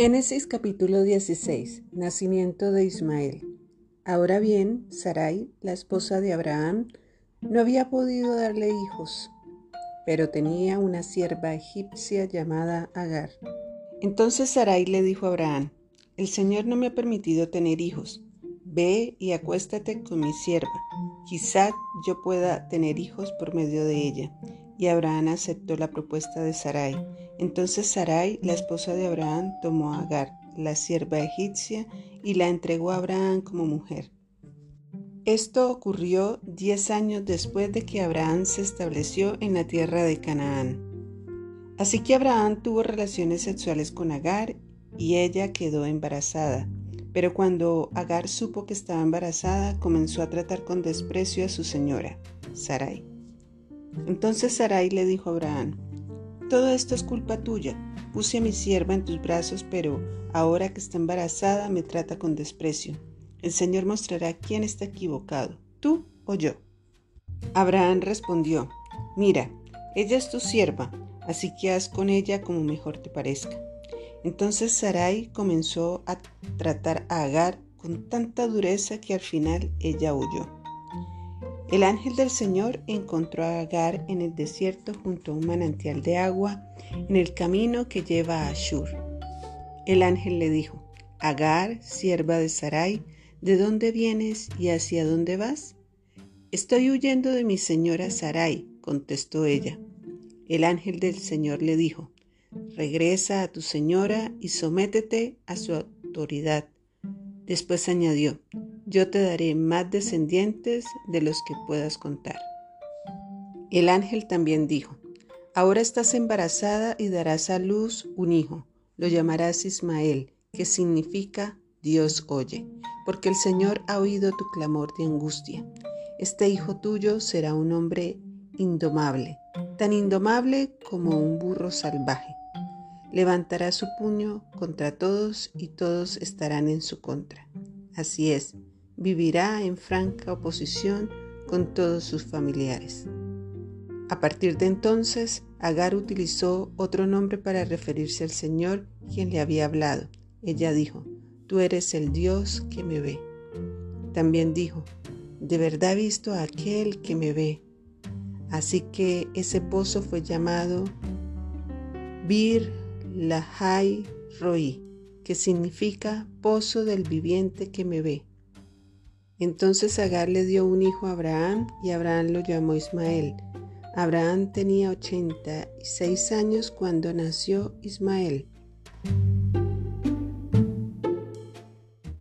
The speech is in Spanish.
Génesis capítulo 16. Nacimiento de Ismael. Ahora bien, Sarai, la esposa de Abraham, no había podido darle hijos, pero tenía una sierva egipcia llamada Agar. Entonces Sarai le dijo a Abraham, El Señor no me ha permitido tener hijos. Ve y acuéstate con mi sierva. Quizá yo pueda tener hijos por medio de ella. Y Abraham aceptó la propuesta de Sarai. Entonces Sarai, la esposa de Abraham, tomó a Agar, la sierva egipcia, y la entregó a Abraham como mujer. Esto ocurrió diez años después de que Abraham se estableció en la tierra de Canaán. Así que Abraham tuvo relaciones sexuales con Agar y ella quedó embarazada. Pero cuando Agar supo que estaba embarazada, comenzó a tratar con desprecio a su señora, Sarai. Entonces Sarai le dijo a Abraham, Todo esto es culpa tuya. Puse a mi sierva en tus brazos, pero ahora que está embarazada me trata con desprecio. El Señor mostrará quién está equivocado, tú o yo. Abraham respondió, Mira, ella es tu sierva, así que haz con ella como mejor te parezca. Entonces Sarai comenzó a tratar a Agar con tanta dureza que al final ella huyó. El ángel del Señor encontró a Agar en el desierto junto a un manantial de agua en el camino que lleva a Ashur. El ángel le dijo, Agar, sierva de Sarai, ¿de dónde vienes y hacia dónde vas? Estoy huyendo de mi señora Sarai, contestó ella. El ángel del Señor le dijo, Regresa a tu señora y sométete a su autoridad. Después añadió, yo te daré más descendientes de los que puedas contar. El ángel también dijo, ahora estás embarazada y darás a luz un hijo, lo llamarás Ismael, que significa Dios oye, porque el Señor ha oído tu clamor de angustia. Este hijo tuyo será un hombre indomable, tan indomable como un burro salvaje. Levantará su puño contra todos y todos estarán en su contra. Así es, vivirá en franca oposición con todos sus familiares. A partir de entonces, Agar utilizó otro nombre para referirse al Señor quien le había hablado. Ella dijo, Tú eres el Dios que me ve. También dijo, De verdad he visto a aquel que me ve. Así que ese pozo fue llamado Bir Lahai Roi, que significa pozo del viviente que me ve. Entonces Agar le dio un hijo a Abraham y Abraham lo llamó Ismael. Abraham tenía 86 años cuando nació Ismael.